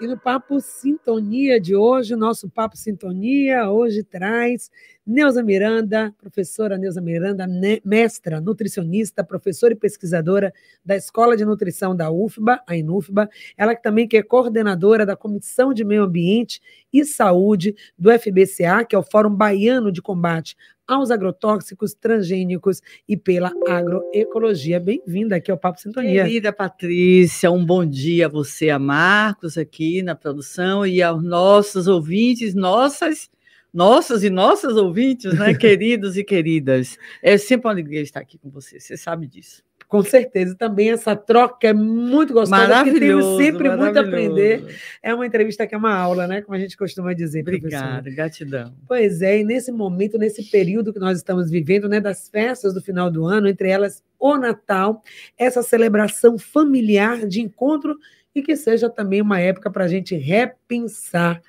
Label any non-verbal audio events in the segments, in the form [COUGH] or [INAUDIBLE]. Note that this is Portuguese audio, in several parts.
E no Papo Sintonia de hoje, nosso Papo Sintonia hoje traz Neuza Miranda, professora Neuza Miranda, mestra, nutricionista, professora e pesquisadora da Escola de Nutrição da UFBA, a INUFBA, ela que também que é coordenadora da Comissão de Meio Ambiente e Saúde do FBCA, que é o Fórum Baiano de Combate aos agrotóxicos, transgênicos e pela agroecologia. Bem-vinda aqui ao Papo Sintonia. Querida Patrícia, um bom dia a você, a Marcos aqui na produção e aos nossos ouvintes, nossas, nossas e nossas ouvintes, né, [LAUGHS] queridos e queridas. É sempre uma alegria estar aqui com você, você sabe disso. Com certeza. Também essa troca é muito gostosa, porque temos sempre muito a aprender. É uma entrevista que é uma aula, né? Como a gente costuma dizer, Obrigada, gratidão. Pois é, e nesse momento, nesse período que nós estamos vivendo, né, das festas do final do ano, entre elas o Natal, essa celebração familiar de encontro e que seja também uma época para a gente repensar,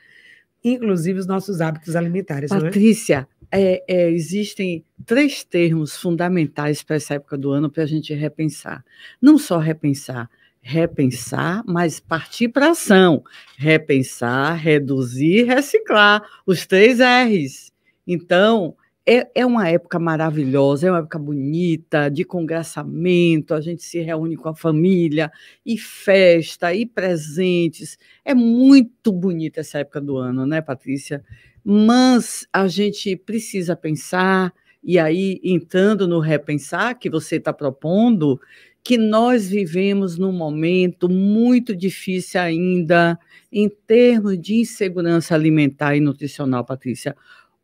inclusive, os nossos hábitos alimentares. É? Patrícia, é, é, existem três termos fundamentais para essa época do ano para a gente repensar. Não só repensar, repensar, mas partir para ação. Repensar, reduzir, reciclar. Os três R's. Então, é, é uma época maravilhosa, é uma época bonita, de congraçamento, a gente se reúne com a família, e festa, e presentes. É muito bonita essa época do ano, né, Patrícia? Mas a gente precisa pensar, e aí entrando no repensar que você está propondo, que nós vivemos num momento muito difícil ainda em termos de insegurança alimentar e nutricional, Patrícia.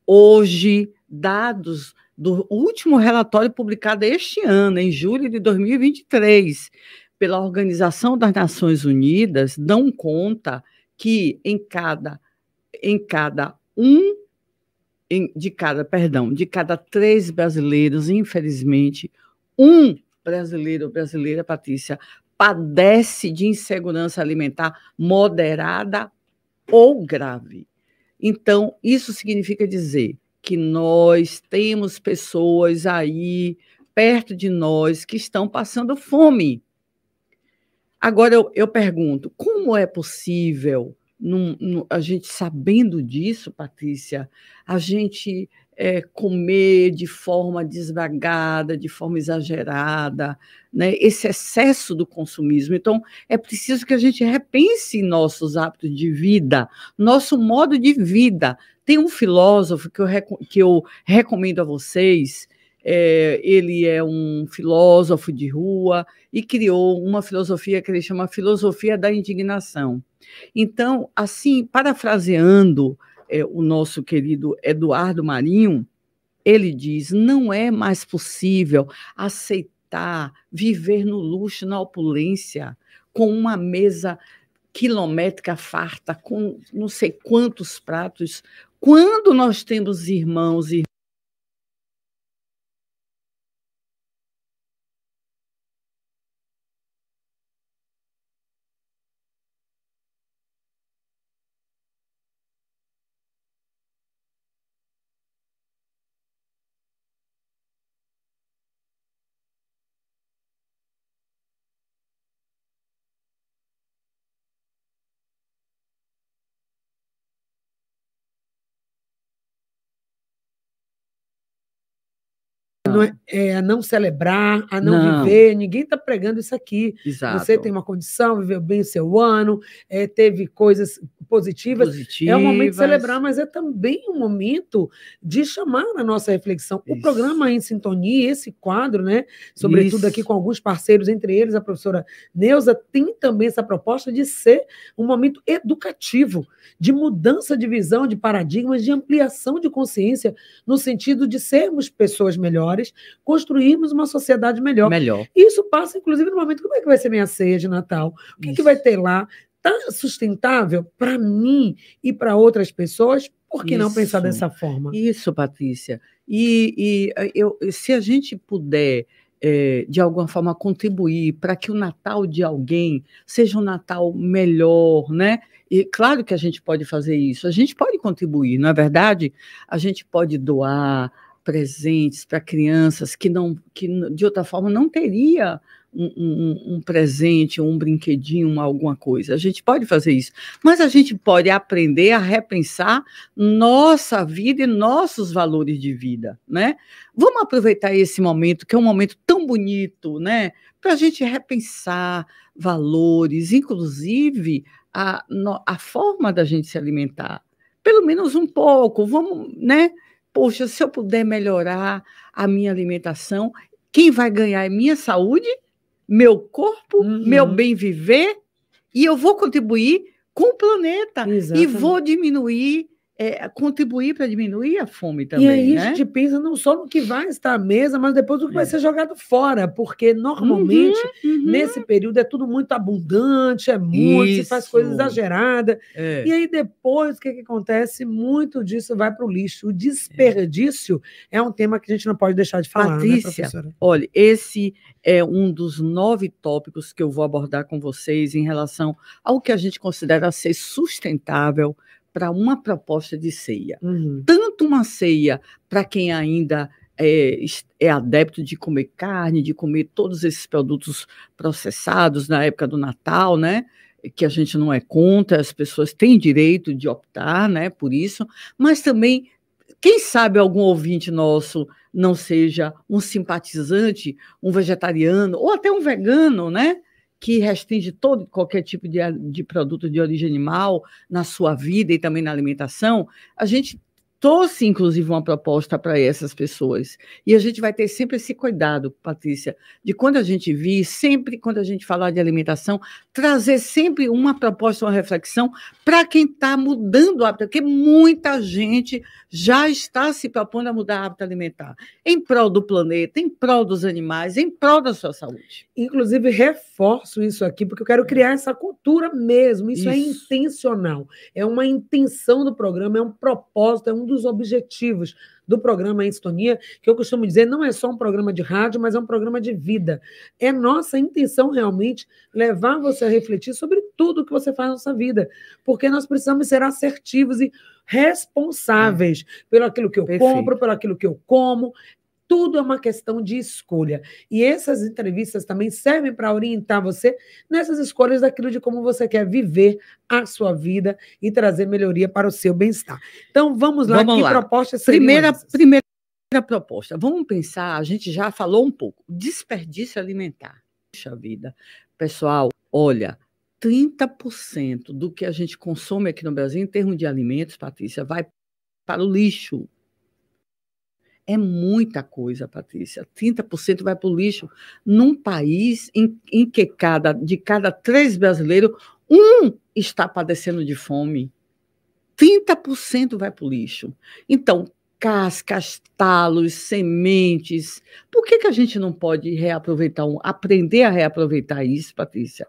Hoje, dados do último relatório publicado este ano, em julho de 2023, pela Organização das Nações Unidas, dão conta que em cada em cada um de cada, perdão, de cada três brasileiros, infelizmente, um brasileiro ou brasileira, Patrícia, padece de insegurança alimentar moderada ou grave. Então, isso significa dizer que nós temos pessoas aí perto de nós que estão passando fome. Agora eu, eu pergunto: como é possível num, num, a gente sabendo disso, Patrícia, a gente é, comer de forma desvagada, de forma exagerada, né? esse excesso do consumismo. Então, é preciso que a gente repense nossos hábitos de vida, nosso modo de vida. Tem um filósofo que eu, que eu recomendo a vocês, é, ele é um filósofo de rua e criou uma filosofia que ele chama filosofia da indignação. Então, assim, parafraseando é, o nosso querido Eduardo Marinho, ele diz: não é mais possível aceitar viver no luxo, na opulência, com uma mesa quilométrica farta, com não sei quantos pratos, quando nós temos irmãos e não, é, a não celebrar, a não, não. viver. Ninguém está pregando isso aqui. Exato. Você tem uma condição, viveu bem o seu ano, é, teve coisas positivas. positivas. É um momento de celebrar, mas é também um momento de chamar a nossa reflexão. Isso. O programa Em Sintonia, esse quadro, né, sobretudo isso. aqui com alguns parceiros, entre eles a professora Neuza, tem também essa proposta de ser um momento educativo, de mudança de visão, de paradigmas, de ampliação de consciência, no sentido de sermos pessoas melhores, construirmos uma sociedade melhor. Melhor. Isso passa, inclusive, no momento como é que vai ser minha ceia de Natal? O que, que vai ter lá? Está sustentável para mim e para outras pessoas? Por que Isso. não pensar dessa forma? Isso, Patrícia. E, e eu, se a gente puder é, de alguma forma contribuir para que o Natal de alguém seja um Natal melhor, né? E claro que a gente pode fazer isso, a gente pode contribuir, não é verdade? A gente pode doar presentes para crianças que não que de outra forma não teria um, um, um, presente, um brinquedinho, alguma coisa. A gente pode fazer isso, mas a gente pode aprender a repensar nossa vida e nossos valores de vida, né? Vamos aproveitar esse momento, que é um momento tão bonito, né? Para a gente repensar valores, inclusive a, a forma da gente se alimentar. Pelo menos um pouco, vamos, né? Poxa, se eu puder melhorar a minha alimentação, quem vai ganhar é minha saúde, meu corpo, uhum. meu bem viver, e eu vou contribuir com o planeta Exatamente. e vou diminuir é, contribuir para diminuir a fome também. E aí né? a gente pensa não só no que vai estar à mesa, mas depois do que é. vai ser jogado fora, porque normalmente uhum, uhum. nesse período é tudo muito abundante, é muito, Isso. se faz coisa exagerada. É. E aí depois o que, que acontece? Muito disso vai para o lixo. O desperdício é. é. um tema que a gente não pode deixar de falar. Né, Patrícia, né, olha, esse é um dos nove tópicos que eu vou abordar com vocês em relação ao que a gente considera ser sustentável para uma proposta de ceia. Uhum. Tanto uma ceia para quem ainda é, é, adepto de comer carne, de comer todos esses produtos processados na época do Natal, né? Que a gente não é contra, as pessoas têm direito de optar, né? Por isso, mas também, quem sabe algum ouvinte nosso não seja um simpatizante, um vegetariano ou até um vegano, né? Que restringe todo qualquer tipo de, de produto de origem animal na sua vida e também na alimentação, a gente trouxe, inclusive, uma proposta para essas pessoas. E a gente vai ter sempre esse cuidado, Patrícia, de quando a gente vir, sempre quando a gente falar de alimentação, trazer sempre uma proposta, uma reflexão para quem está mudando o hábito, porque muita gente já está se propondo a mudar o hábito alimentar, em prol do planeta, em prol dos animais, em prol da sua saúde. Inclusive, reforço isso aqui, porque eu quero criar essa cultura mesmo, isso, é isso. é intencional, é uma intenção do programa, é um propósito, é um dos objetivos do programa Em Sintonia, que eu costumo dizer, não é só um programa de rádio, mas é um programa de vida. É nossa intenção realmente levar você a refletir sobre tudo que você faz na sua vida, porque nós precisamos ser assertivos e responsáveis é. pelo aquilo que eu Perfeito. compro, pelo aquilo que eu como, tudo é uma questão de escolha. E essas entrevistas também servem para orientar você nessas escolhas daquilo de como você quer viver a sua vida e trazer melhoria para o seu bem-estar. Então, vamos lá. Vamos que lá. propostas primeira, primeira proposta. Vamos pensar, a gente já falou um pouco, desperdício alimentar. Puxa vida. Pessoal, olha, 30% do que a gente consome aqui no Brasil em termos de alimentos, Patrícia, vai para o lixo. É muita coisa, Patrícia. 30% vai para o lixo num país em, em, que cada, de cada três brasileiros, um está padecendo de fome. 30% vai para o lixo. Então, cascas, talos, sementes. Por que, que a gente não pode reaproveitar, aprender a reaproveitar isso, Patrícia?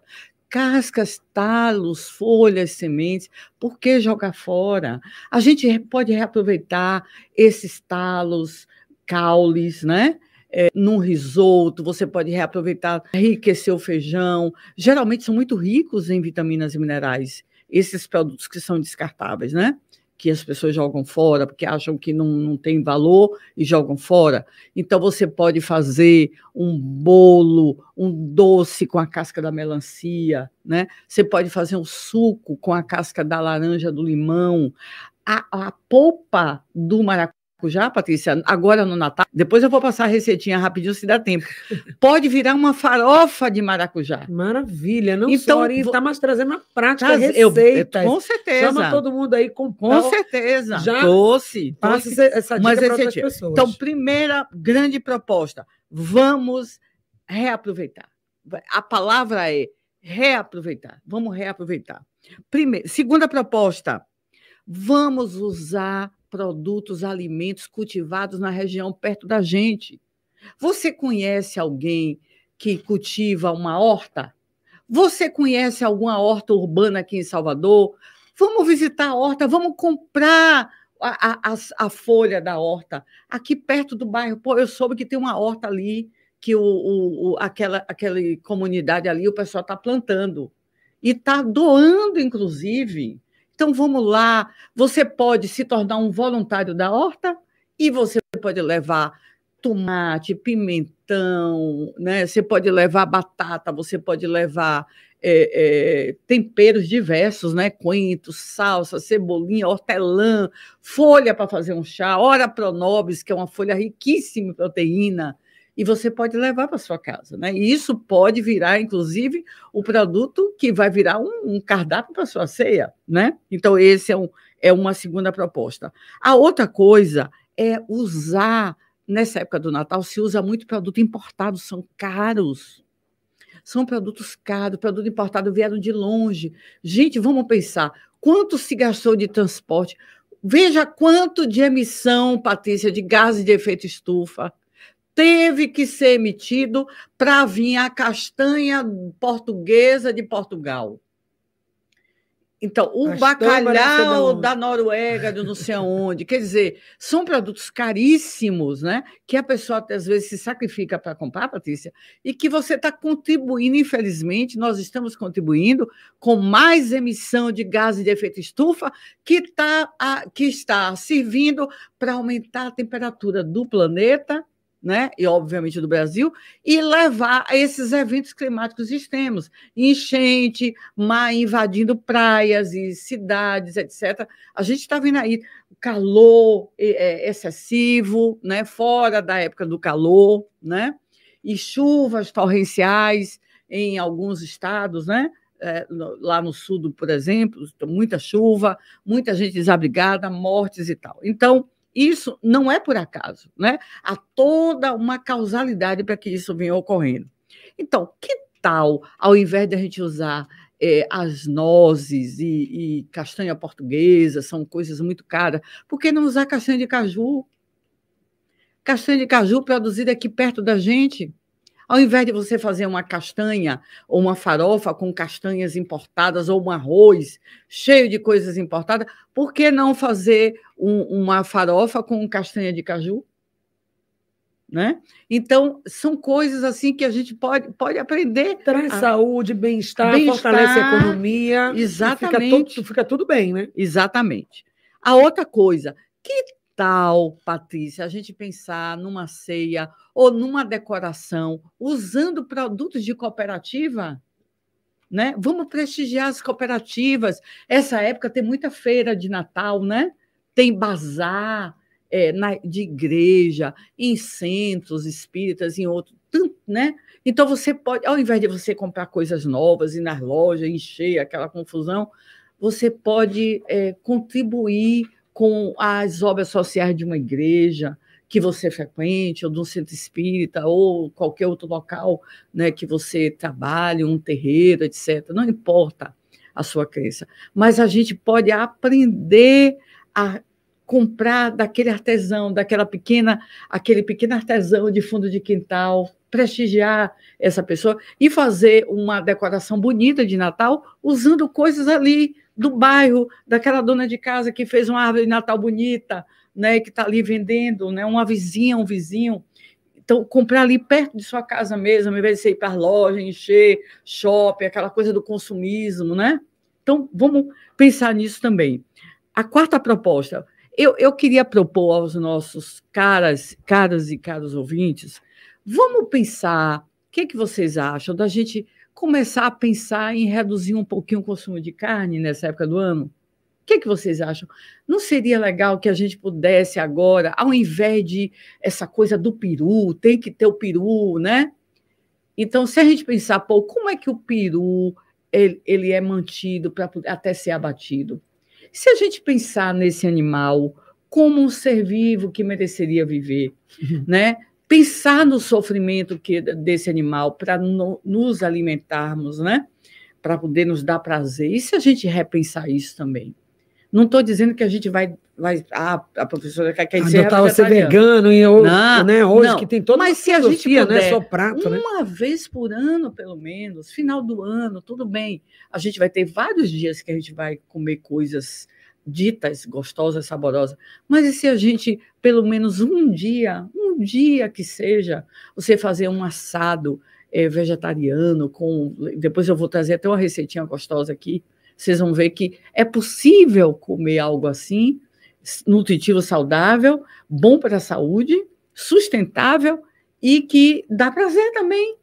Cascas, talos, folhas, sementes, por que jogar fora? A gente pode reaproveitar esses talos, caules, né? É, num risoto, você pode reaproveitar, enriquecer o feijão. Geralmente são muito ricos em vitaminas e minerais, esses produtos que são descartáveis, né? Que as pessoas jogam fora porque acham que não, não tem valor e jogam fora. Então você pode fazer um bolo, um doce com a casca da melancia, né? Você pode fazer um suco com a casca da laranja, do limão. A, a polpa do maracujá já, Patrícia, agora no Natal. Depois eu vou passar a receitinha rapidinho se dá tempo. Pode virar uma farofa de maracujá. Maravilha, não então, só orientar, mas trazendo na prática traz, receitas. Eu, com certeza. Chama todo mundo aí com Com certeza. Já doce. Passa essa dica para outras pessoas. Então, primeira grande proposta, vamos reaproveitar. A palavra é reaproveitar. Vamos reaproveitar. Primeira, segunda proposta, vamos usar produtos, alimentos cultivados na região perto da gente. Você conhece alguém que cultiva uma horta? Você conhece alguma horta urbana aqui em Salvador? Vamos visitar a horta, vamos comprar a, a, a folha da horta aqui perto do bairro. Pô, eu soube que tem uma horta ali que o, o, o aquela, aquela comunidade ali o pessoal está plantando e está doando, inclusive. Então vamos lá, você pode se tornar um voluntário da horta e você pode levar tomate, pimentão, né? Você pode levar batata, você pode levar é, é, temperos diversos, né? Coentro, salsa, cebolinha, hortelã, folha para fazer um chá, ora pronobis, que é uma folha riquíssima em proteína, e você pode levar para sua casa, né? E isso pode virar, inclusive, o produto que vai virar um, um cardápio para sua ceia, né? Então esse é, um, é uma segunda proposta. A outra coisa é usar nessa época do Natal se usa muito produto importado, são caros. São produtos caros, produto importado vieram de longe. Gente, vamos pensar, quanto se gastou de transporte? Veja quanto de emissão, Patrícia, de gases de efeito estufa teve que ser emitido para vir a castanha portuguesa de Portugal. Então, o bacalhau da Noruega, de não sei aonde, quer dizer, são produtos caríssimos, né? Que a pessoa às vezes se sacrifica para comprar, Patrícia, e que você está contribuindo, infelizmente, nós estamos contribuindo com mais emissão de gases de efeito estufa que, tá, a, que está servindo para aumentar a temperatura do planeta né, e obviamente do Brasil, e levar a esses eventos climáticos extremos, enchente, mar invadindo praias e cidades, etc. A gente está vendo aí calor é, excessivo, né, fora da época do calor, né, e chuvas torrenciais em alguns estados, né, é, lá no sul, por exemplo, muita chuva, muita gente desabrigada, mortes e tal. Então, isso não é por acaso, né? Há toda uma causalidade para que isso venha ocorrendo. Então, que tal, ao invés de a gente usar é, as nozes e, e, castanha portuguesa, são coisas muito caras, por que não usar castanha de caju? Castanha de caju produzida aqui perto da gente. Ao invés de você fazer uma castanha ou uma farofa com castanhas importadas ou um arroz cheio de coisas importadas, por que não fazer um, uma farofa com castanha de caju? Né? Então, são coisas assim que a gente pode, pode aprender. Traz a... saúde, bem-estar, bem fortalece a economia. Exatamente. Fica, fica tudo bem, né? Exatamente. A outra coisa, que tal, Patrícia, a gente pensar numa ceia ou numa decoração usando produtos de cooperativa? Né? Vamos prestigiar as cooperativas. Essa época tem muita feira de Natal, né? Tem bazar é, na, de igreja, em centros espíritas, em outros, né? Então você pode, ao invés de você comprar coisas novas e nas lojas encher aquela confusão, você pode é, contribuir com as obras sociais de uma igreja que você frequente, ou de um centro espírita, ou qualquer outro local né, que você trabalhe, um terreiro, etc. Não importa a sua crença, mas a gente pode aprender a comprar daquele artesão, daquela pequena, aquele pequeno artesão de fundo de quintal, prestigiar essa pessoa e fazer uma decoração bonita de Natal usando coisas ali do bairro, daquela dona de casa que fez uma árvore de Natal bonita, né, que está ali vendendo, né, uma vizinha, um vizinho. Então, comprar ali perto de sua casa mesmo, ao invés de você ir para a loja, encher shopping, aquela coisa do consumismo, né? Então, vamos pensar nisso também. A quarta proposta, eu, eu queria propor aos nossos caras, caras e caros ouvintes, vamos pensar, o que, que vocês acham da gente começar a pensar em reduzir um pouquinho o consumo de carne nessa época do ano? O que, que vocês acham? Não seria legal que a gente pudesse agora, ao invés de essa coisa do peru, tem que ter o peru, né? Então, se a gente pensar, pô, como é que o peru ele, ele é mantido para até ser abatido? Se a gente pensar nesse animal como um ser vivo que mereceria viver, uhum. né? Pensar no sofrimento que, desse animal para no, nos alimentarmos, né? Para poder nos dar prazer. E se a gente repensar isso também? Não estou dizendo que a gente vai. vai ah, a professora quer, quer dizer. Adotar ser vegano e hoje, não, né, hoje não. que tem toda Mas se a gente puder, né, só prato, né? uma né? vez por ano, pelo menos, final do ano, tudo bem. A gente vai ter vários dias que a gente vai comer coisas ditas gostosas, saborosas. Mas e se a gente, pelo menos um dia, um dia que seja, você fazer um assado é, vegetariano com. Depois eu vou trazer até uma receitinha gostosa aqui. Vocês vão ver que é possível comer algo assim, nutritivo, saudável, bom para a saúde, sustentável e que dá prazer também.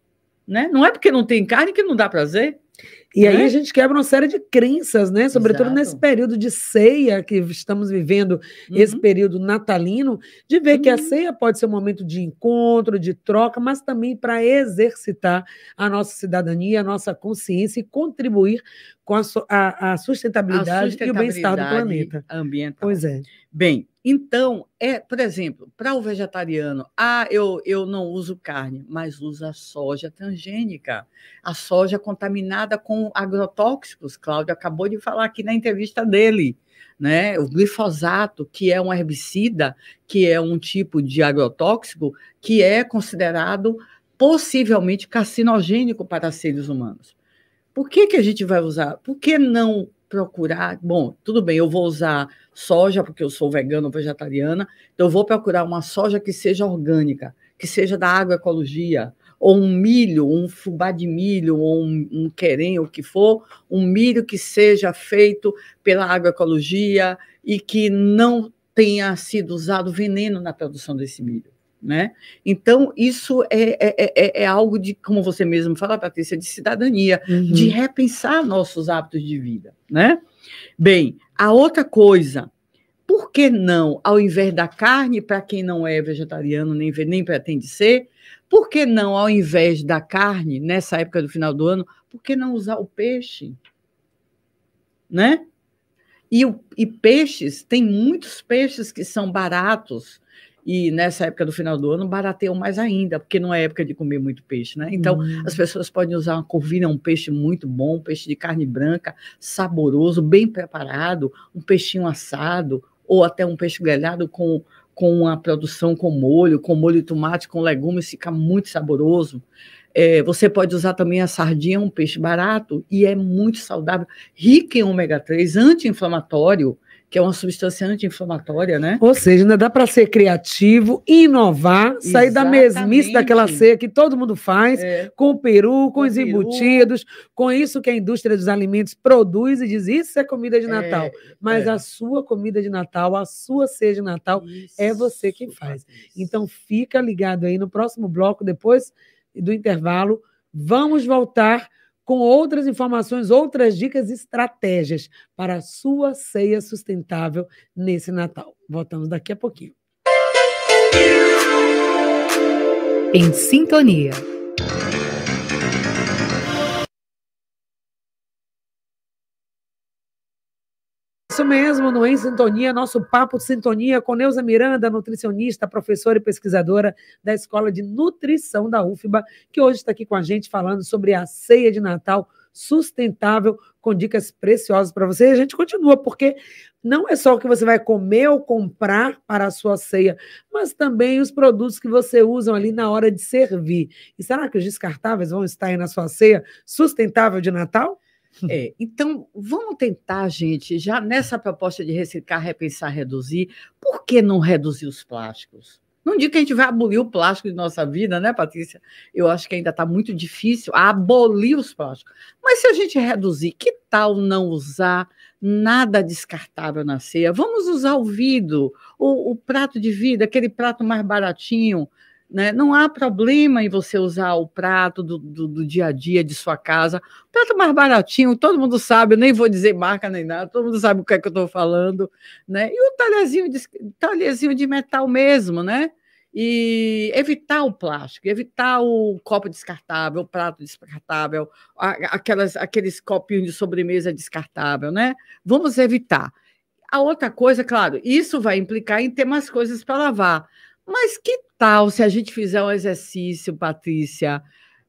Né? Não é porque não tem carne que não dá prazer. E aí né? a gente quebra uma série de crenças, né? Sobretudo Exato. nesse período de ceia que estamos vivendo, uhum. esse período natalino, de ver uhum. que a uhum. ceia pode ser um momento de encontro, de troca, mas também para exercitar a nossa cidadania, a nossa consciência e contribuir com a, a, a, sustentabilidade, a sustentabilidade, e o bem-estar do planeta. Ambiental. Pois é. Bem, então, é, por exemplo, para o vegetariano, ah, eu, eu não uso carne, mas uso a soja transgênica, a soja contaminada com agrotóxicos. Cláudio acabou de falar aqui na entrevista dele. Né? O glifosato, que é um herbicida, que é um tipo de agrotóxico, que é considerado possivelmente carcinogênico para seres humanos. Por que, que a gente vai usar? Por que não procurar? Bom, tudo bem, eu vou usar soja, porque eu sou vegano ou vegetariana, então eu vou procurar uma soja que seja orgânica, que seja da agroecologia, ou um milho, um fubá de milho, ou um, um querem, o que for, um milho que seja feito pela agroecologia e que não tenha sido usado veneno na produção desse milho. Né? Então, isso é, é, é, é, algo de, como você mesmo fala, Patrícia, de cidadania, uhum. de repensar nossos hábitos de vida. Né? Bem, a outra coisa, por que não, ao invés da carne, para quem não é vegetariano nem, nem pretende ser, por que não, ao invés da carne, nessa época do final do ano, por que não usar o peixe? Né? E, e peixes, tem muitos peixes que são baratos, e nessa época do final do ano barateiam mais ainda, porque não é época de comer muito peixe, né? Então, hum. as pessoas podem usar uma corvina, um peixe muito bom, um peixe de carne branca, saboroso, bem preparado, um peixinho assado, ou até um peixe grelhado com, com uma produção com molho, com molho de tomate, com legumes, fica muito saboroso. É, você pode usar também a sardinha, um peixe barato, e é muito saudável, rico em ômega 3, anti-inflamatório, que é uma substância anti-inflamatória, né? Ou seja, ainda dá para ser criativo, inovar, Exatamente. sair da mesmice daquela ceia que todo mundo faz, é. com o peru, com, com os peru. embutidos, com isso que a indústria dos alimentos produz e diz: isso é comida de é, Natal. É. Mas é. a sua comida de Natal, a sua ceia de Natal, isso. é você quem faz. Então fica ligado aí no próximo bloco, depois do intervalo. Vamos voltar com outras informações, outras dicas e estratégias para a sua ceia sustentável nesse Natal. Voltamos daqui a pouquinho. Em sintonia. Mesmo, no Em Sintonia, nosso papo de sintonia com Neuza Miranda, nutricionista, professora e pesquisadora da Escola de Nutrição da UFBA, que hoje está aqui com a gente falando sobre a ceia de Natal sustentável, com dicas preciosas para você. E a gente continua, porque não é só o que você vai comer ou comprar para a sua ceia, mas também os produtos que você usa ali na hora de servir. E será que os descartáveis vão estar aí na sua ceia sustentável de Natal? É, então, vamos tentar, gente, já nessa proposta de reciclar, repensar, reduzir, por que não reduzir os plásticos? Não digo que a gente vai abolir o plástico de nossa vida, né, Patrícia? Eu acho que ainda está muito difícil abolir os plásticos. Mas se a gente reduzir, que tal não usar nada descartável na ceia? Vamos usar o vidro, o, o prato de vidro, aquele prato mais baratinho, né? Não há problema em você usar o prato do, do, do, dia a dia de sua casa. Prato mais baratinho, todo mundo sabe, eu nem vou dizer marca nem nada, todo mundo sabe o que é que eu estou falando. Né? E o talherzinho de, de metal mesmo, né? E evitar o plástico, evitar o copo descartável, o prato descartável, aquelas, aqueles copinhos de sobremesa descartável, né? Vamos evitar. A outra coisa, claro, isso vai implicar em ter mais coisas para lavar. Mas que tal se a gente fizer um exercício, Patrícia,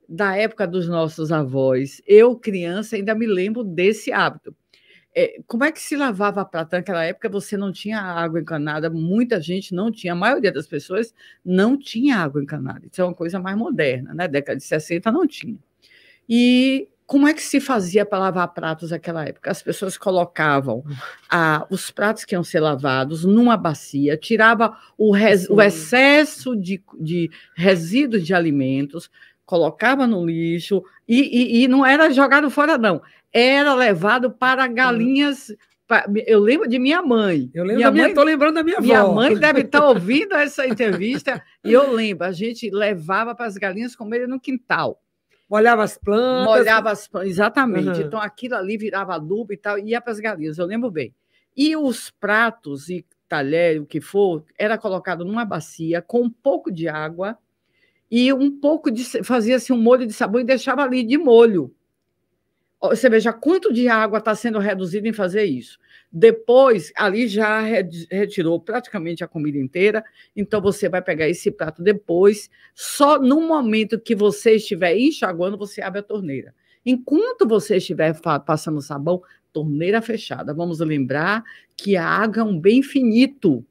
da época dos nossos avós? Eu, criança, ainda me lembro desse hábito. É, como é que se lavava a prata naquela época? Você não tinha água encanada, muita gente não tinha, a maioria das pessoas não tinha água encanada. Isso é uma coisa mais moderna, né? Década de 60 não tinha. E como é que se fazia para lavar pratos naquela época? As pessoas colocavam ah, os pratos que iam ser lavados numa bacia, tirava o, res, o excesso de, de resíduos de alimentos, colocava no lixo e, e, e, não era jogado fora, não. Era levado para galinhas Eu lembro de minha mãe. Eu lembro minha mãe. Estou lembrando da minha avó. Minha mãe deve estar tá ouvindo essa entrevista. e eu lembro, a gente levava para as galinhas comerem no quintal. Molhava as plantas. Molhava as plantas, exatamente. Uhum. Então aquilo ali virava adubo e tal, ia para as galinhas, eu lembro bem. E os pratos e talher, o que for, era colocado numa bacia com um pouco de água e um pouco de. fazia-se um molho de sabão e deixava ali de molho. Você veja quanto de água está sendo reduzido em fazer isso. Depois, ali já retirou praticamente a comida inteira, então você vai pegar esse prato depois. Só no momento que você estiver enxaguando, você abre a torneira. Enquanto você estiver passando sabão, torneira fechada. Vamos lembrar que a água é um bem finito,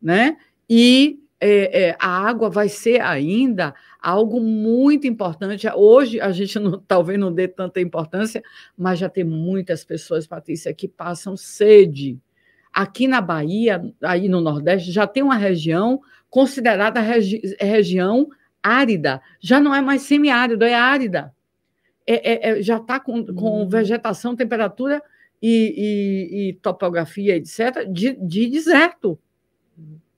né? E é, é, a água vai ser ainda algo muito importante. Hoje a gente não, [LAUGHS] talvez não dê tanta importância, mas já tem muitas pessoas, Patrícia, que passam sede. Aqui na Bahia, aí no Nordeste, já tem uma região considerada regi região árida. Já não é mais semiárido, é árida. É, é, é já está com, com, hum. vegetação, temperatura e, e, e topografia, etc., de, de deserto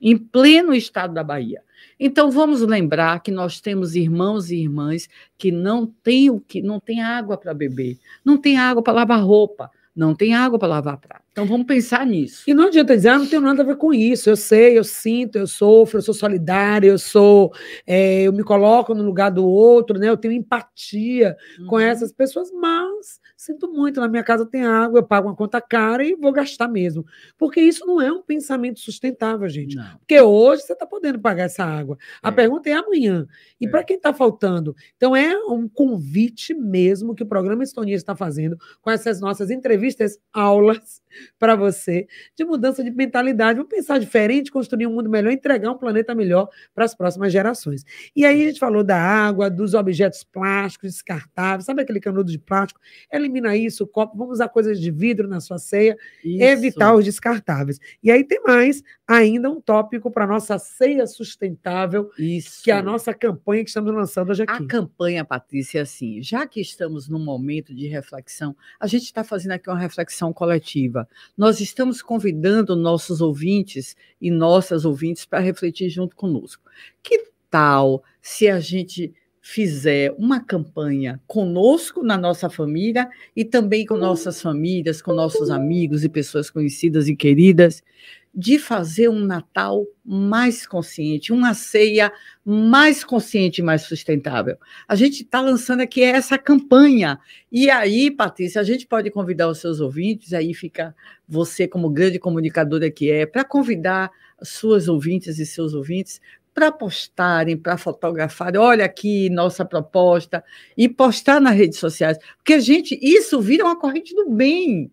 em pleno estado da Bahia. Então vamos lembrar que nós temos irmãos e irmãs que não têm o que não tem água para beber, não tem água para lavar roupa, não tem água para lavar prato. Então vamos pensar nisso. E não adianta dizer, ah, não tenho nada a ver com isso. Eu sei, eu sinto, eu sofro, eu sou solidária, eu sou, é, eu me coloco no lugar do outro, né? Eu tenho empatia uhum. com essas pessoas, mas Sinto muito, na minha casa tem água, eu pago uma conta cara e vou gastar mesmo. Porque isso não é um pensamento sustentável, gente. Não. Porque hoje você está podendo pagar essa água. A é. pergunta é amanhã. E é. para quem está faltando? Então, é um convite mesmo que o programa Estonia está fazendo com essas nossas entrevistas, aulas [LAUGHS] para você de mudança de mentalidade. Vamos pensar diferente, construir um mundo melhor, entregar um planeta melhor para as próximas gerações. E aí a gente falou da água, dos objetos plásticos descartáveis, sabe aquele canudo de plástico? Elimina isso, copo, vamos usar coisas de vidro na sua ceia, isso. evitar os descartáveis. E aí tem mais ainda um tópico para nossa ceia sustentável, isso. que é a nossa campanha que estamos lançando hoje aqui. A campanha, Patrícia, é assim, já que estamos num momento de reflexão, a gente está fazendo aqui uma reflexão coletiva. Nós estamos convidando nossos ouvintes e nossas ouvintes para refletir junto conosco. Que tal se a gente fizer uma campanha conosco na nossa família e também com nossas famílias, com nossos amigos e pessoas conhecidas e queridas, de fazer um Natal mais consciente, uma ceia mais consciente e mais sustentável. A gente está lançando aqui essa campanha. E aí, Patrícia, a gente pode convidar os seus ouvintes, aí fica você, como grande comunicadora que é, para convidar suas ouvintes e seus ouvintes para postarem, para fotografarem, olha aqui nossa proposta, e postar nas redes sociais. Porque, gente, isso vira uma corrente do bem.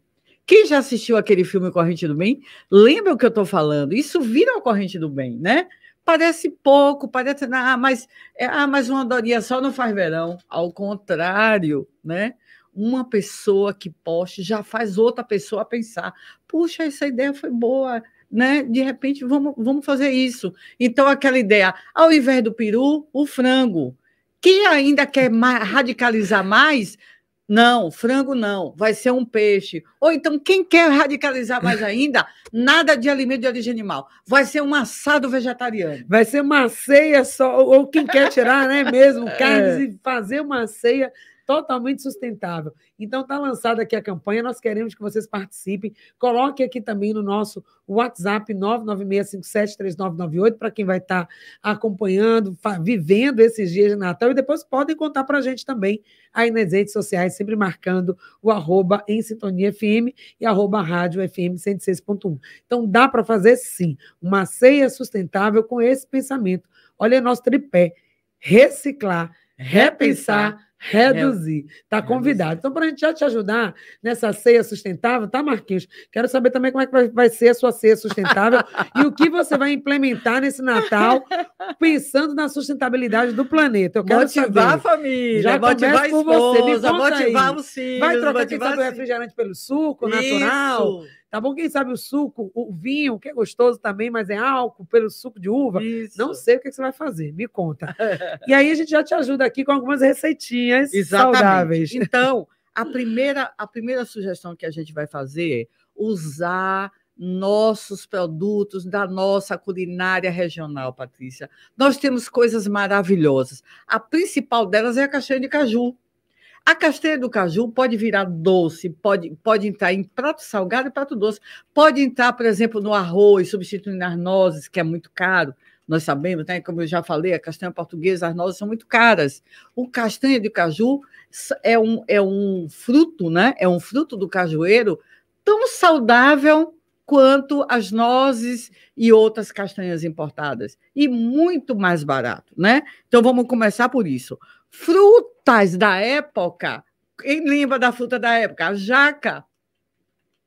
Quem já assistiu aquele filme Corrente do Bem, lembra o que eu estou falando? Isso vira uma corrente do bem, né? Parece pouco, parece. Ah, mas, é, ah, mas uma dorinha só não faz verão. Ao contrário, né? Uma pessoa que poste já faz outra pessoa pensar: puxa, essa ideia foi boa, né? De repente, vamos, vamos fazer isso. Então, aquela ideia, ao invés do peru, o frango. Quem ainda quer radicalizar mais, não, frango não, vai ser um peixe. Ou então, quem quer radicalizar mais [LAUGHS] ainda, nada de alimento de origem animal. Vai ser um assado vegetariano. Vai ser uma ceia só, ou quem quer tirar, né, mesmo, [LAUGHS] carnes é. e fazer uma ceia totalmente sustentável. Então está lançada aqui a campanha, nós queremos que vocês participem. Coloque aqui também no nosso WhatsApp 996573998 para quem vai estar tá acompanhando, vivendo esses dias de Natal e depois podem contar para a gente também aí nas redes sociais, sempre marcando o arroba em sintonia FM e arroba rádio FM 106.1. Então dá para fazer sim uma ceia sustentável com esse pensamento. Olha nosso tripé, reciclar, repensar reduzir. Está convidado. Então, para a gente já te ajudar nessa ceia sustentável, tá, Marquinhos? Quero saber também como é que vai ser a sua ceia sustentável [LAUGHS] e o que você vai implementar nesse Natal, pensando na sustentabilidade do planeta. Eu quero motivar saber. a família, já motivar a esposa, você. motivar aí. os filhos. Vai trocar, quem sabe, o refrigerante pelo suco natural. Tá bom? Quem sabe o suco, o vinho, que é gostoso também, mas é álcool, pelo suco de uva. Isso. Não sei o que você vai fazer, me conta. [LAUGHS] e aí a gente já te ajuda aqui com algumas receitinhas Exatamente. saudáveis. Então, A primeira, a primeira sugestão que a gente vai fazer é usar nossos produtos da nossa culinária regional, Patrícia. Nós temos coisas maravilhosas. A principal delas é a castanha de caju. A castanha do caju pode virar doce, pode, pode entrar em prato salgado e prato doce. Pode entrar, por exemplo, no arroz, substituindo as nozes, que é muito caro. Nós sabemos, né? como eu já falei, a castanha portuguesa, as nozes são muito caras. O castanha de caju é um, é um fruto, né? É um fruto do cajueiro tão saudável quanto as nozes e outras castanhas importadas e muito mais barato, né? Então vamos começar por isso. Frutas da época, quem lembra da fruta da época? A jaca,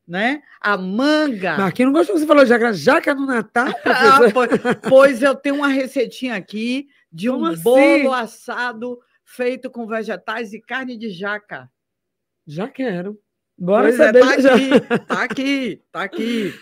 né? A manga. Aqui não gosto que você falou jaca, jaca no Natal. [LAUGHS] ah, pois, pois, eu tenho uma receitinha aqui de Como um assim? bolo assado feito com vegetais e carne de jaca. Já quero. Bora pois saber. É, tá já. aqui, [LAUGHS] tá aqui, tá aqui.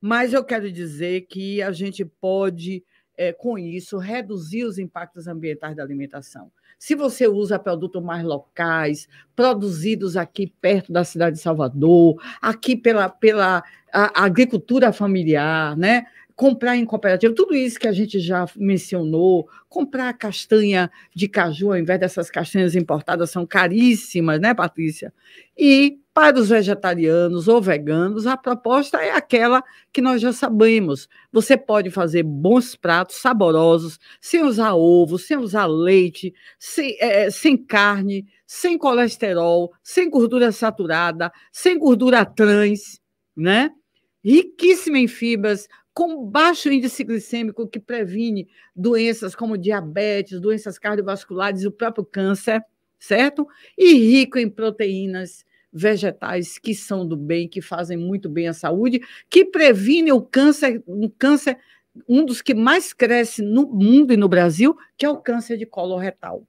Mas eu quero dizer que a gente pode, é, com isso, reduzir os impactos ambientais da alimentação. Se você usa produtos mais locais, produzidos aqui perto da cidade de Salvador, aqui pela, pela agricultura familiar, né? comprar em cooperativa, tudo isso que a gente já mencionou, comprar castanha de caju ao invés dessas castanhas importadas são caríssimas, né, Patrícia? E para os vegetarianos ou veganos, a proposta é aquela que nós já sabemos. Você pode fazer bons pratos saborosos, sem usar ovo, sem usar leite, sem, é, sem carne, sem colesterol, sem gordura saturada, sem gordura trans, né? Riquíssima em fibras, com baixo índice glicêmico que previne doenças como diabetes, doenças cardiovasculares e o próprio câncer, certo? E rico em proteínas vegetais que são do bem, que fazem muito bem à saúde, que previne o câncer, um câncer, um dos que mais cresce no mundo e no Brasil, que é o câncer de colo retal,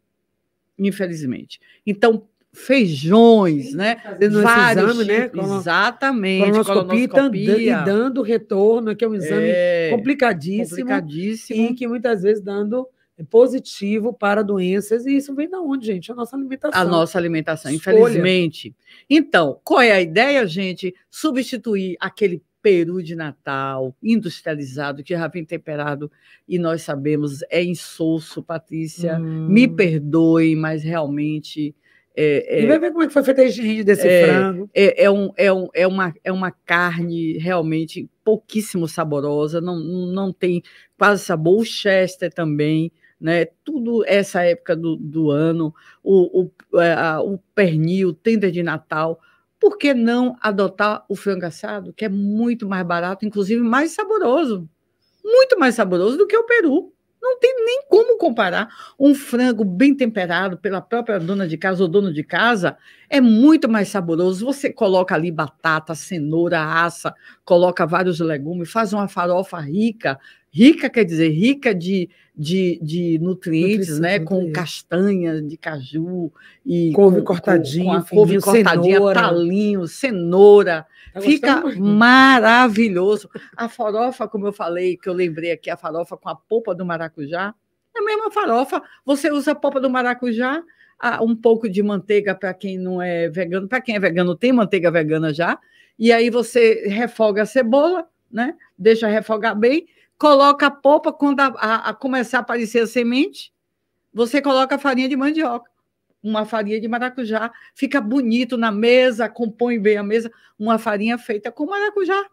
infelizmente. Então, feijões, né? Fazendo Vários exame, né? Exatamente. Colonoscopia, colonoscopia. E dando retorno, que é um exame é, complicadíssimo, complicadíssimo. E que muitas vezes dando positivo para doenças. E isso vem da onde, gente? A nossa alimentação. A nossa alimentação, Escolha. infelizmente. Então, qual é a ideia, gente? Substituir aquele peru de Natal industrializado, que já vem temperado e nós sabemos é insosso, Patrícia. Hum. Me perdoe, mas realmente é, é, e vai ver como é que foi feita a higiene desse é, frango. É, é, um, é, um, é, uma, é uma carne realmente pouquíssimo saborosa, não, não tem quase sabor. O Chester também, né? Tudo essa época do, do ano, o, o, é, a, o pernil, o tender de Natal. Por que não adotar o frango assado, que é muito mais barato, inclusive mais saboroso? Muito mais saboroso do que o peru. Não tem nem como comparar. Um frango bem temperado pela própria dona de casa ou dono de casa é muito mais saboroso. Você coloca ali batata, cenoura, assa, coloca vários legumes, faz uma farofa rica. Rica quer dizer rica de, de, de nutrientes, né? Com castanha de caju e couve cortadinha, com, com couve cortadinha, cenoura. talinho, cenoura. Tá Fica maravilhoso. A farofa, como eu falei, que eu lembrei aqui, a farofa com a polpa do maracujá, é a mesma farofa. Você usa a polpa do maracujá, um pouco de manteiga para quem não é vegano. Para quem é vegano, tem manteiga vegana já. E aí você refoga a cebola, né? Deixa refogar bem, coloca a polpa quando a, a, a começar a aparecer a semente, você coloca a farinha de mandioca uma farinha de maracujá, fica bonito na mesa, compõe bem a mesa, uma farinha feita com maracujá.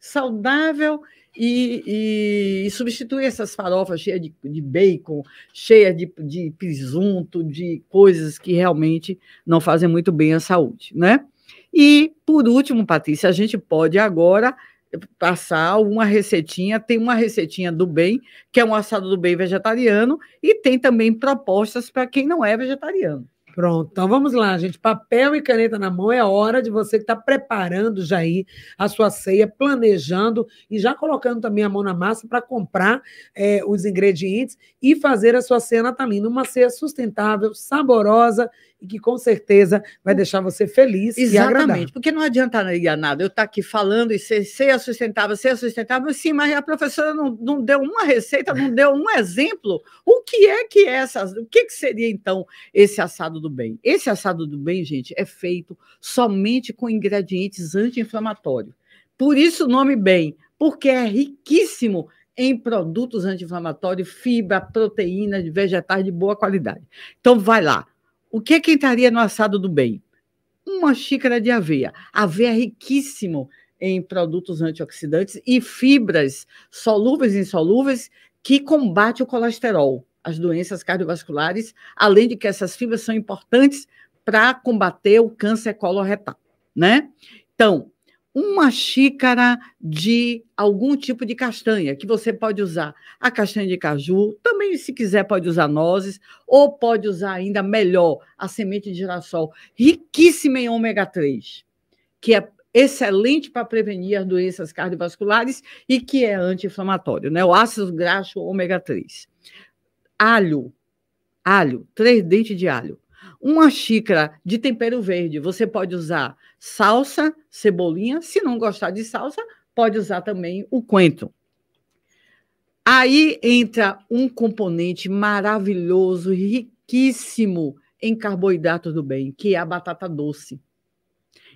Saudável e, e substitui essas farofas cheias de, de bacon, cheias de, de presunto, de coisas que realmente não fazem muito bem à saúde, né? E, por último, Patrícia, a gente pode agora passar uma receitinha, tem uma receitinha do bem, que é um assado do bem vegetariano, e tem também propostas para quem não é vegetariano. Pronto, então vamos lá, gente. Papel e caneta na mão, é hora de você que está preparando já aí a sua ceia, planejando e já colocando também a mão na massa para comprar é, os ingredientes e fazer a sua ceia natalina. Uma ceia sustentável, saborosa e que com certeza vai deixar você feliz Exatamente, porque não adianta nada eu estar aqui falando e ser, ser sustentável, ser sustentável, sim, mas a professora não, não deu uma receita, não deu um exemplo. O que é que é essa, o que, que seria então esse assado do bem? Esse assado do bem, gente, é feito somente com ingredientes anti-inflamatórios. Por isso o nome bem, porque é riquíssimo em produtos anti-inflamatórios, fibra, proteína de vegetais de boa qualidade. Então, vai lá. O que, é que entraria no assado do bem? Uma xícara de aveia. Aveia é riquíssimo em produtos antioxidantes e fibras solúveis e insolúveis que combate o colesterol, as doenças cardiovasculares, além de que essas fibras são importantes para combater o câncer coloretal, né? Então, uma xícara de algum tipo de castanha, que você pode usar a castanha de caju, também, se quiser, pode usar nozes, ou pode usar ainda melhor a semente de girassol, riquíssima em ômega 3, que é excelente para prevenir as doenças cardiovasculares e que é anti-inflamatório, né? O ácido graxo ômega 3. Alho, alho, três dentes de alho uma xícara de tempero verde, você pode usar salsa, cebolinha. Se não gostar de salsa, pode usar também o coentro. Aí entra um componente maravilhoso, riquíssimo em carboidrato do bem, que é a batata doce.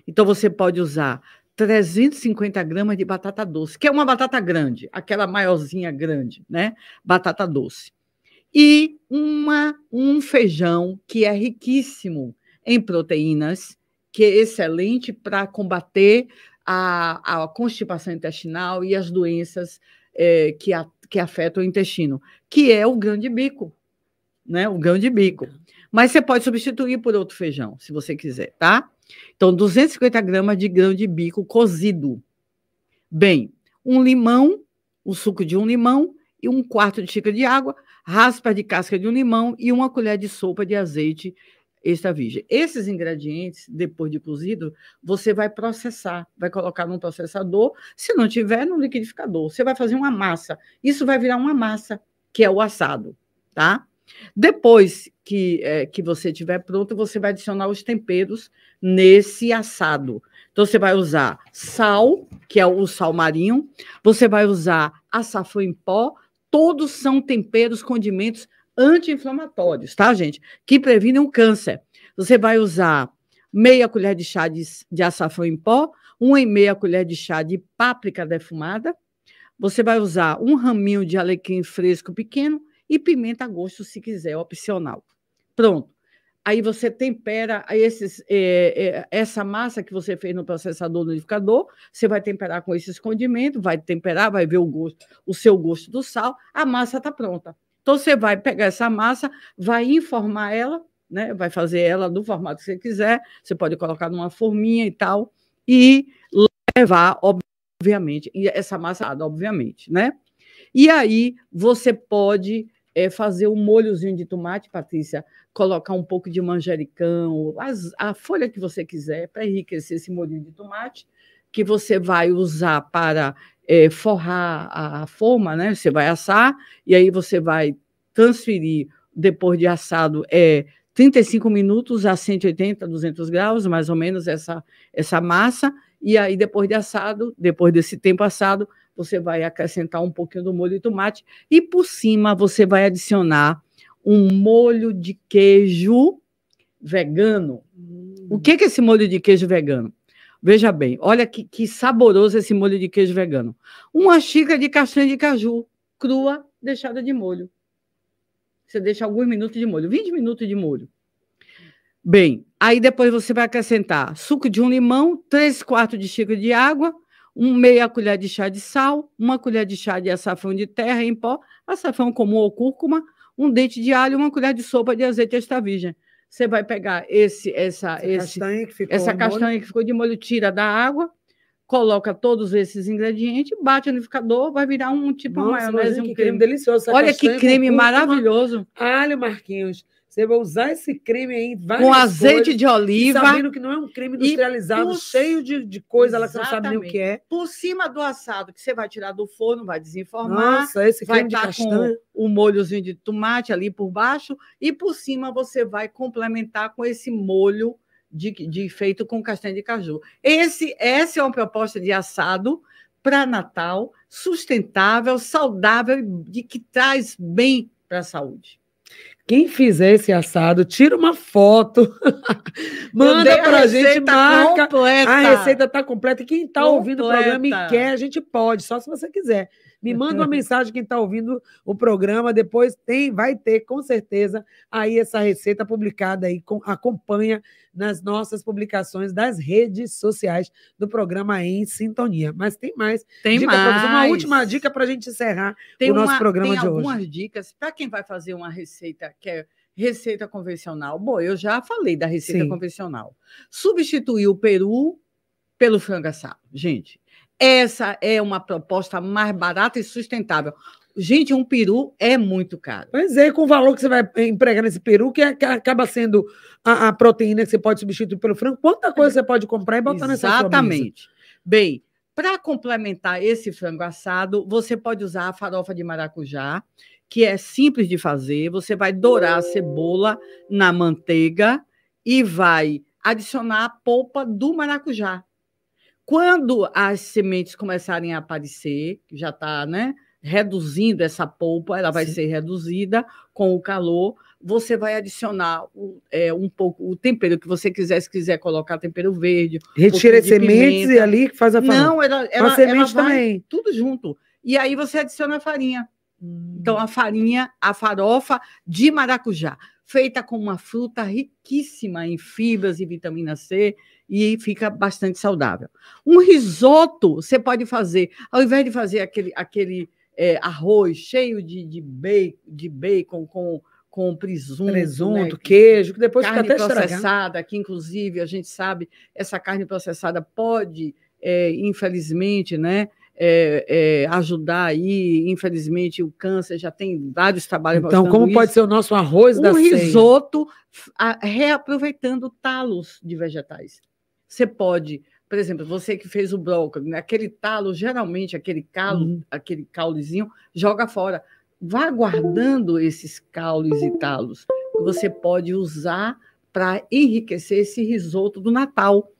Então você pode usar 350 gramas de batata doce, que é uma batata grande, aquela maiorzinha grande, né? Batata doce e uma, um feijão que é riquíssimo em proteínas, que é excelente para combater a, a, constipação intestinal e as doenças é, que, a, que afetam o intestino, que é o grão de bico, né? O grão de bico. Mas você pode substituir por outro feijão, se você quiser, tá? Então, 250 gramas de grão de bico cozido. Bem, um limão, o suco de um limão e um quarto de xícara de água, raspa de casca de um limão e uma colher de sopa de azeite extra virgem. Esses ingredientes, depois de cozido, você vai processar, vai colocar num processador, se não tiver, no liquidificador. Você vai fazer uma massa. Isso vai virar uma massa, que é o assado, tá? Depois que, é, que você tiver pronto, você vai adicionar os temperos nesse assado. Então, você vai usar sal, que é o sal marinho, você vai usar açafrão em pó, todos são temperos, condimentos anti-inflamatórios, tá, gente? Que previnem o câncer. Você vai usar meia colher de chá de, de açafrão em pó, uma e meia colher de chá de páprica defumada. Você vai usar um raminho de alecrim fresco pequeno e pimenta a gosto, se quiser, opcional. Pronto. Aí você tempera esses, é, é, essa massa que você fez no processador unificador, você vai temperar com esses condimentos, vai temperar, vai ver o gosto, o seu gosto do sal, a massa está pronta. Então você vai pegar essa massa, vai informar ela, né? Vai fazer ela do formato que você quiser, você pode colocar numa forminha e tal, e levar, obviamente, e essa massa, obviamente, né? E aí você pode é, fazer um molhozinho de tomate, Patrícia, colocar um pouco de manjericão, as, a folha que você quiser, para enriquecer esse molhinho de tomate, que você vai usar para é, forrar a, a forma, né? Você vai assar, e aí você vai transferir, depois de assado, é 35 minutos a 180, 200 graus, mais ou menos, essa, essa massa, e aí depois de assado, depois desse tempo assado, você vai acrescentar um pouquinho do molho de tomate e por cima você vai adicionar um molho de queijo vegano. O que é esse molho de queijo vegano? Veja bem, olha que, que saboroso esse molho de queijo vegano. Uma xícara de castanha de caju crua, deixada de molho. Você deixa alguns minutos de molho, 20 minutos de molho. Bem, aí depois você vai acrescentar suco de um limão, 3 quartos de xícara de água, um meia colher de chá de sal, uma colher de chá de açafrão de terra em pó, açafrão comum ou cúrcuma, um dente de alho, uma colher de sopa de azeite extra virgem. Você vai pegar esse, essa, essa esse, castanha, que ficou, essa castanha que ficou de molho, tira da água, coloca todos esses ingredientes, bate no liquidificador, vai virar um tipo Nossa, maionese, um creme, creme delicioso. Olha que creme maravilhoso. Alho, Marquinhos. Você vai usar esse creme aí com azeite coisas, de oliva. Sabendo que não é um creme industrializado, por... cheio de, de coisa lá que você não sabe nem o que é. Por cima do assado, que você vai tirar do forno, vai desenformar. Nossa, esse creme vai de tá castanha. com o molhozinho de tomate ali por baixo. E por cima você vai complementar com esse molho de, de feito com castanha de caju. Esse, essa é uma proposta de assado para Natal, sustentável, saudável e que traz bem para a saúde. Quem fizer esse assado, tira uma foto, [LAUGHS] manda para a gente, marca. Completa. A receita está completa. E quem está ouvindo o programa e quer, a gente pode, só se você quiser. Me manda uma [LAUGHS] mensagem quem está ouvindo o programa, depois tem, vai ter com certeza aí essa receita publicada aí, com, acompanha nas nossas publicações das redes sociais do programa Em Sintonia. Mas tem mais. Tem dica mais. Uma última dica para a gente encerrar tem o nosso uma, programa de hoje. Tem algumas dicas para quem vai fazer uma receita que é receita convencional. Bom, eu já falei da receita Sim. convencional. Substituir o peru pelo frango assado. Gente, essa é uma proposta mais barata e sustentável. Gente, um peru é muito caro. Pois é, com o valor que você vai empregar nesse peru, que, é, que acaba sendo a, a, proteína que você pode substituir pelo frango, quanta coisa você pode comprar e botar nessa Exatamente. Bem, para complementar esse frango assado, você pode usar a farofa de maracujá, que é simples de fazer. Você vai dourar a cebola na manteiga e vai adicionar a polpa do maracujá. Quando as sementes começarem a aparecer, já está né, reduzindo essa polpa, ela vai Sim. ser reduzida com o calor, você vai adicionar é, um pouco o tempero que você quiser, se quiser colocar tempero verde. Retira as sementes e ali que faz a farinha. Não, ela, ela, a semente ela também. Tudo junto. E aí você adiciona a farinha. Hum. Então, a farinha, a farofa de maracujá, feita com uma fruta riquíssima em fibras e vitamina C, e fica bastante saudável. Um risoto você pode fazer, ao invés de fazer aquele, aquele é, arroz cheio de, de, bacon, de bacon com, com presunto, presunto né? queijo, que depois carne fica até processada, que inclusive a gente sabe, essa carne processada pode, é, infelizmente, né? É, é, ajudar aí, infelizmente, o câncer já tem vários trabalhos. Então, como isso. pode ser o nosso arroz um da risoto a, reaproveitando talos de vegetais. Você pode, por exemplo, você que fez o brócolis, né? aquele talo, geralmente aquele calo, uhum. aquele caulezinho, joga fora. Vá guardando esses caules e talos que você pode usar para enriquecer esse risoto do Natal.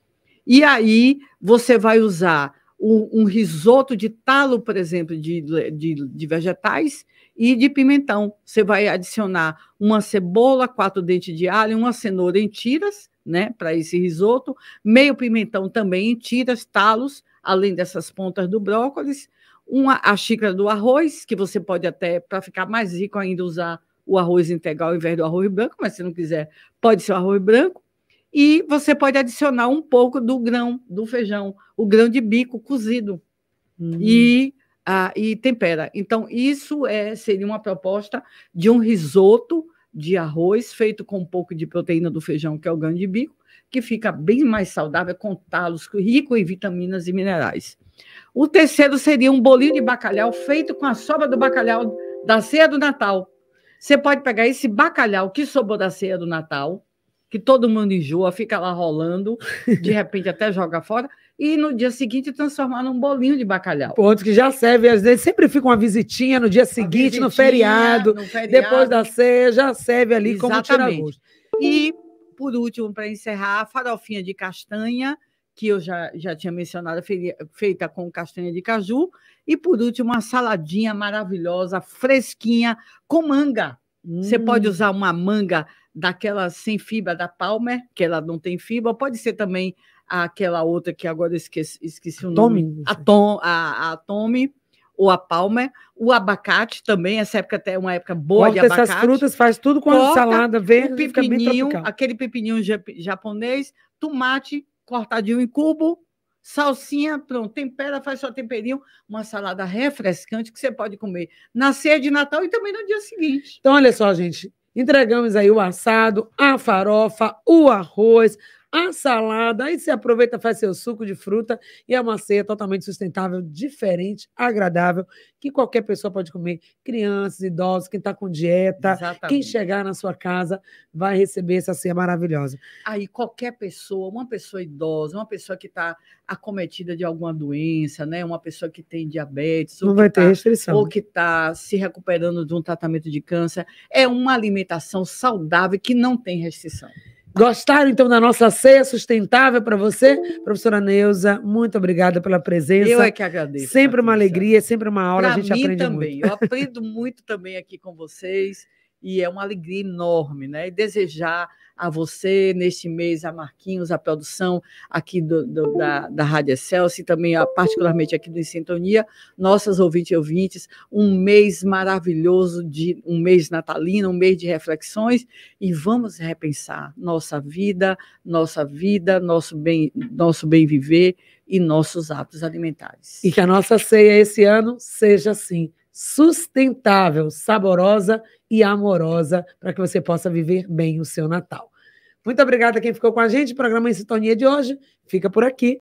E aí você vai usar um, um risoto de talo, por exemplo, de, de, de, vegetais e de pimentão. Você vai adicionar uma cebola, quatro dentes de alho, uma cenoura em tiras, né, para esse risoto, meio pimentão também em tiras, talos, além dessas pontas do brócolis, uma a xícara do arroz, que você pode até, para ficar mais rico ainda, usar o arroz integral ao invés do arroz branco, mas se não quiser, pode ser o arroz branco. E você pode adicionar um pouco do grão do feijão, o grão de bico cozido. Hum. E, ah, e tempera. Então, isso é, seria uma proposta de um risoto de arroz feito com um pouco de proteína do feijão, que é o grão de bico, que fica bem mais saudável, com talos rico em vitaminas e minerais. O terceiro seria um bolinho de bacalhau feito com a sobra do bacalhau da ceia do Natal. Você pode pegar esse bacalhau que sobrou da ceia do Natal, que todo mundo enjoa, fica lá rolando, de [LAUGHS] repente até joga fora, e no dia seguinte transformar num bolinho de bacalhau. Ponto que já serve, às vezes sempre fica uma visitinha no dia seguinte, no feriado, no, feriado, depois da ceia, já serve ali Exatamente. como tira-gosto. E, por último, para encerrar, a farofinha de castanha, que eu já, já tinha mencionado, feita com castanha de caju. E, por último, uma saladinha maravilhosa, fresquinha, com manga. Hum. Você pode usar uma manga daquela sem fibra da Palmer, que ela não tem fibra, pode ser também aquela outra que agora esqueci, esqueci o nome. A, Tom, a, a Tommy ou a Palmer, o abacate também, essa época até é uma época boa Corta de abacate. essas frutas, faz tudo com Corta a salada verde, pepininho, aquele pepininho japonês, tomate cortadinho em cubo, salsinha, pronto, tempera, faz só temperinho, uma salada refrescante que você pode comer na ceia de Natal e também no dia seguinte. Então, olha só, gente, entregamos aí o assado, a farofa, o arroz, a salada, aí você aproveita, faz seu suco de fruta e é uma ceia totalmente sustentável, diferente, agradável, que qualquer pessoa pode comer, crianças, idosos, quem está com dieta, Exatamente. quem chegar na sua casa vai receber essa ceia maravilhosa. Aí qualquer pessoa, uma pessoa idosa, uma pessoa que está acometida de alguma doença, né, uma pessoa que tem diabetes, não vai ter tá, restrição, ou que está se recuperando de um tratamento de câncer, é uma alimentação saudável que não tem restrição. Gostaram então da nossa ceia sustentável para você, professora Neuza? Muito obrigada pela presença. Eu é que agradeço. Sempre uma alegria, sempre uma aula, pra a gente mim aprende também. muito. Eu aprendo muito também aqui com vocês e é uma alegria enorme, né? E desejar a você neste mês, a Marquinhos, a produção aqui do, do, da, da Rádio Excelsior e também, a, particularmente aqui do Em Sintonia, nossas ouvintes e ouvintes, um mês maravilhoso, de um mês natalino, um mês de reflexões, e vamos repensar nossa vida, nossa vida, nosso bem, nosso bem viver e nossos hábitos alimentares. E que a nossa ceia esse ano seja assim, sustentável, saborosa e amorosa, para que você possa viver bem o seu Natal. Muito obrigada a quem ficou com a gente. O programa em sintonia de hoje fica por aqui.